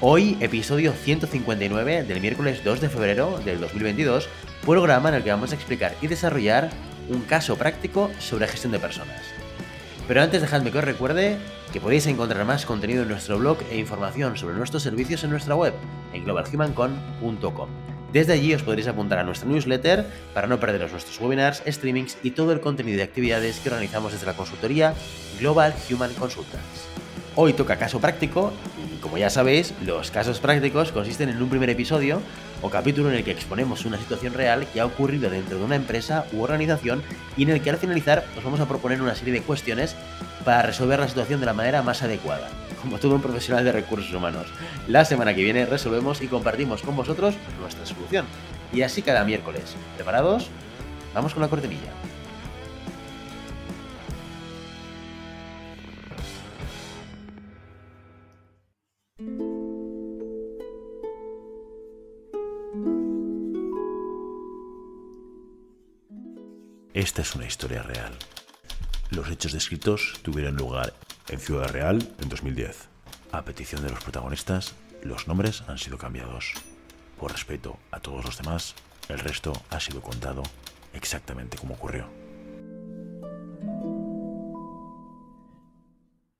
Hoy, episodio 159 del miércoles 2 de febrero del 2022, programa en el que vamos a explicar y desarrollar un caso práctico sobre gestión de personas. Pero antes dejadme que os recuerde que podéis encontrar más contenido en nuestro blog e información sobre nuestros servicios en nuestra web, en globalhumancon.com. Desde allí os podréis apuntar a nuestra newsletter para no perderos nuestros webinars, streamings y todo el contenido de actividades que organizamos desde la consultoría Global Human Consultants. Hoy toca caso práctico como ya sabéis, los casos prácticos consisten en un primer episodio o capítulo en el que exponemos una situación real que ha ocurrido dentro de una empresa u organización y en el que al finalizar os vamos a proponer una serie de cuestiones para resolver la situación de la manera más adecuada, como todo un profesional de recursos humanos. La semana que viene resolvemos y compartimos con vosotros nuestra solución. Y así cada miércoles. ¿Preparados? Vamos con la cortinilla. Esta es una historia real. Los hechos descritos tuvieron lugar en Ciudad Real en 2010. A petición de los protagonistas, los nombres han sido cambiados. Por respeto a todos los demás, el resto ha sido contado exactamente como ocurrió.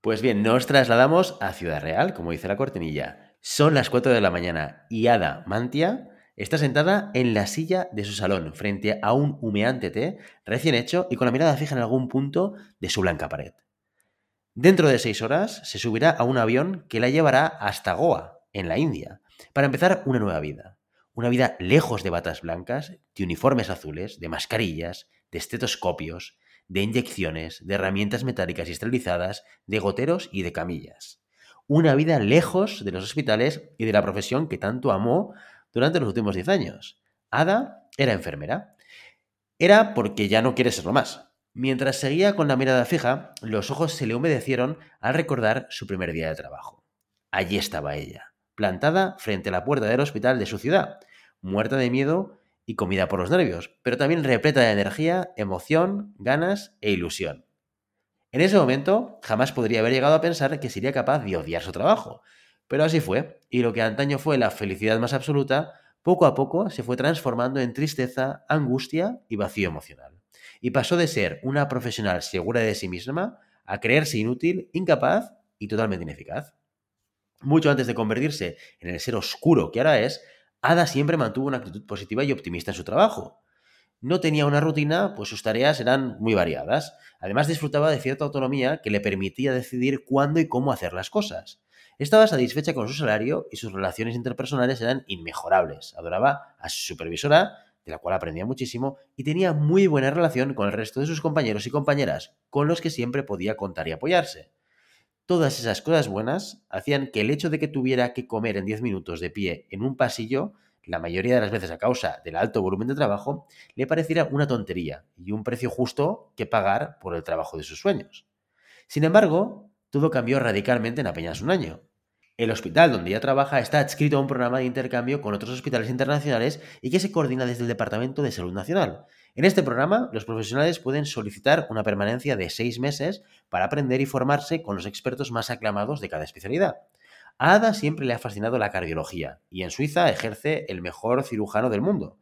Pues bien, nos trasladamos a Ciudad Real, como dice la cortinilla. Son las 4 de la mañana y Ada Mantia Está sentada en la silla de su salón, frente a un humeante té recién hecho y con la mirada fija en algún punto de su blanca pared. Dentro de seis horas se subirá a un avión que la llevará hasta Goa, en la India, para empezar una nueva vida. Una vida lejos de batas blancas, de uniformes azules, de mascarillas, de estetoscopios, de inyecciones, de herramientas metálicas y esterilizadas, de goteros y de camillas. Una vida lejos de los hospitales y de la profesión que tanto amó durante los últimos 10 años. Ada era enfermera. Era porque ya no quiere serlo más. Mientras seguía con la mirada fija, los ojos se le humedecieron al recordar su primer día de trabajo. Allí estaba ella, plantada frente a la puerta del hospital de su ciudad, muerta de miedo y comida por los nervios, pero también repleta de energía, emoción, ganas e ilusión. En ese momento jamás podría haber llegado a pensar que sería capaz de odiar su trabajo, pero así fue, y lo que antaño fue la felicidad más absoluta, poco a poco se fue transformando en tristeza, angustia y vacío emocional. Y pasó de ser una profesional segura de sí misma a creerse inútil, incapaz y totalmente ineficaz. Mucho antes de convertirse en el ser oscuro que ahora es, Ada siempre mantuvo una actitud positiva y optimista en su trabajo. No tenía una rutina, pues sus tareas eran muy variadas. Además disfrutaba de cierta autonomía que le permitía decidir cuándo y cómo hacer las cosas. Estaba satisfecha con su salario y sus relaciones interpersonales eran inmejorables. Adoraba a su supervisora, de la cual aprendía muchísimo, y tenía muy buena relación con el resto de sus compañeros y compañeras, con los que siempre podía contar y apoyarse. Todas esas cosas buenas hacían que el hecho de que tuviera que comer en 10 minutos de pie en un pasillo, la mayoría de las veces a causa del alto volumen de trabajo, le pareciera una tontería y un precio justo que pagar por el trabajo de sus sueños. Sin embargo, todo cambió radicalmente en apenas un año. El hospital donde ella trabaja está adscrito a un programa de intercambio con otros hospitales internacionales y que se coordina desde el Departamento de Salud Nacional. En este programa, los profesionales pueden solicitar una permanencia de seis meses para aprender y formarse con los expertos más aclamados de cada especialidad. A Ada siempre le ha fascinado la cardiología y en Suiza ejerce el mejor cirujano del mundo.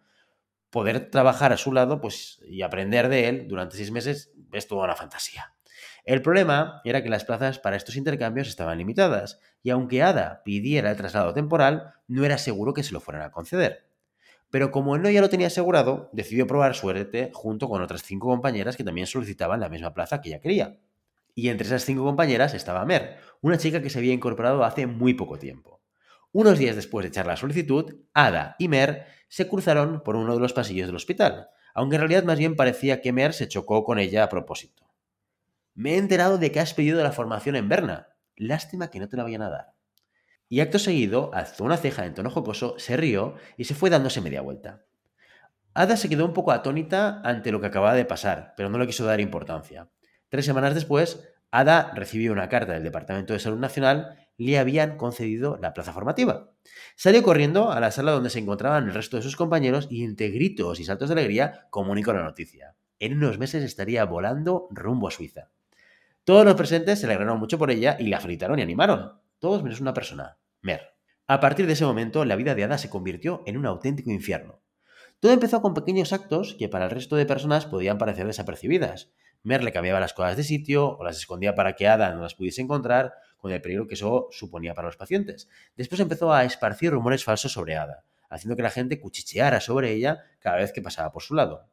Poder trabajar a su lado pues, y aprender de él durante seis meses es toda una fantasía. El problema era que las plazas para estos intercambios estaban limitadas, y aunque Ada pidiera el traslado temporal, no era seguro que se lo fueran a conceder. Pero como él no ya lo tenía asegurado, decidió probar suerte junto con otras cinco compañeras que también solicitaban la misma plaza que ella quería. Y entre esas cinco compañeras estaba Mer, una chica que se había incorporado hace muy poco tiempo. Unos días después de echar la solicitud, Ada y Mer se cruzaron por uno de los pasillos del hospital, aunque en realidad más bien parecía que Mer se chocó con ella a propósito. Me he enterado de que has pedido la formación en Berna. Lástima que no te la vayan a dar. Y acto seguido, alzó una ceja en tono jocoso, se rió y se fue dándose media vuelta. Ada se quedó un poco atónita ante lo que acababa de pasar, pero no le quiso dar importancia. Tres semanas después, Ada recibió una carta del Departamento de Salud Nacional, le habían concedido la plaza formativa. Salió corriendo a la sala donde se encontraban el resto de sus compañeros y entre gritos y saltos de alegría comunicó la noticia. En unos meses estaría volando rumbo a Suiza. Todos los presentes se alegraron mucho por ella y la felicitaron y animaron. Todos menos una persona, Mer. A partir de ese momento, la vida de Ada se convirtió en un auténtico infierno. Todo empezó con pequeños actos que para el resto de personas podían parecer desapercibidas. Mer le cambiaba las cosas de sitio o las escondía para que Ada no las pudiese encontrar, con el peligro que eso suponía para los pacientes. Después empezó a esparcir rumores falsos sobre Ada, haciendo que la gente cuchicheara sobre ella cada vez que pasaba por su lado.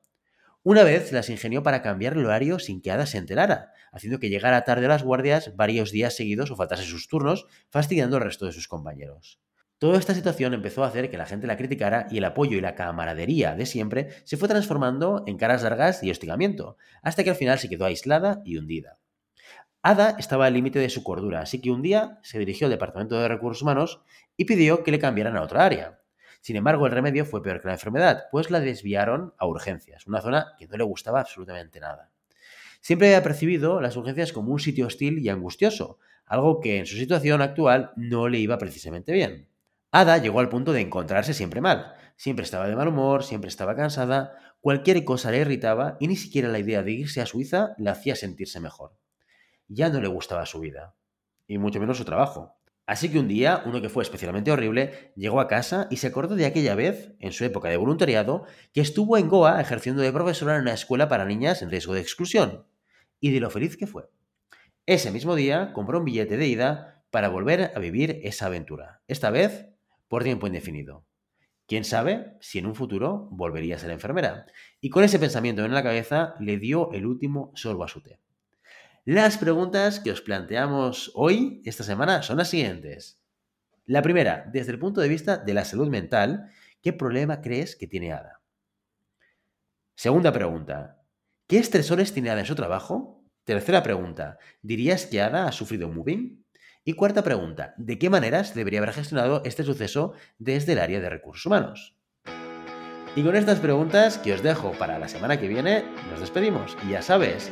Una vez las ingenió para cambiar el horario sin que Ada se enterara, haciendo que llegara tarde a las guardias varios días seguidos o faltase sus turnos, fastidiando al resto de sus compañeros. Toda esta situación empezó a hacer que la gente la criticara y el apoyo y la camaradería de siempre se fue transformando en caras largas y hostigamiento, hasta que al final se quedó aislada y hundida. Ada estaba al límite de su cordura, así que un día se dirigió al Departamento de Recursos Humanos y pidió que le cambiaran a otra área. Sin embargo, el remedio fue peor que la enfermedad, pues la desviaron a urgencias, una zona que no le gustaba absolutamente nada. Siempre había percibido las urgencias como un sitio hostil y angustioso, algo que en su situación actual no le iba precisamente bien. Ada llegó al punto de encontrarse siempre mal. Siempre estaba de mal humor, siempre estaba cansada, cualquier cosa le irritaba y ni siquiera la idea de irse a Suiza le hacía sentirse mejor. Ya no le gustaba su vida, y mucho menos su trabajo. Así que un día, uno que fue especialmente horrible, llegó a casa y se acordó de aquella vez, en su época de voluntariado, que estuvo en Goa ejerciendo de profesora en una escuela para niñas en riesgo de exclusión, y de lo feliz que fue. Ese mismo día compró un billete de ida para volver a vivir esa aventura, esta vez por tiempo indefinido. Quién sabe si en un futuro volvería a ser enfermera. Y con ese pensamiento en la cabeza le dio el último sorbo a su té. Las preguntas que os planteamos hoy, esta semana, son las siguientes. La primera, desde el punto de vista de la salud mental, ¿qué problema crees que tiene Ada? Segunda pregunta, ¿qué estresores tiene Ada en su trabajo? Tercera pregunta, ¿dirías que Ada ha sufrido moving? Y cuarta pregunta, ¿de qué maneras debería haber gestionado este suceso desde el área de recursos humanos? Y con estas preguntas que os dejo para la semana que viene, nos despedimos. Y ya sabes,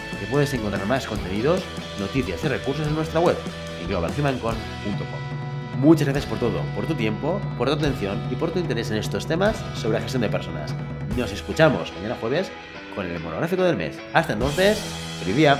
que puedes encontrar más contenidos, noticias y recursos en nuestra web, en. Muchas gracias por todo, por tu tiempo, por tu atención y por tu interés en estos temas sobre la gestión de personas. Nos escuchamos mañana jueves con el monográfico del mes. Hasta entonces, feliz día.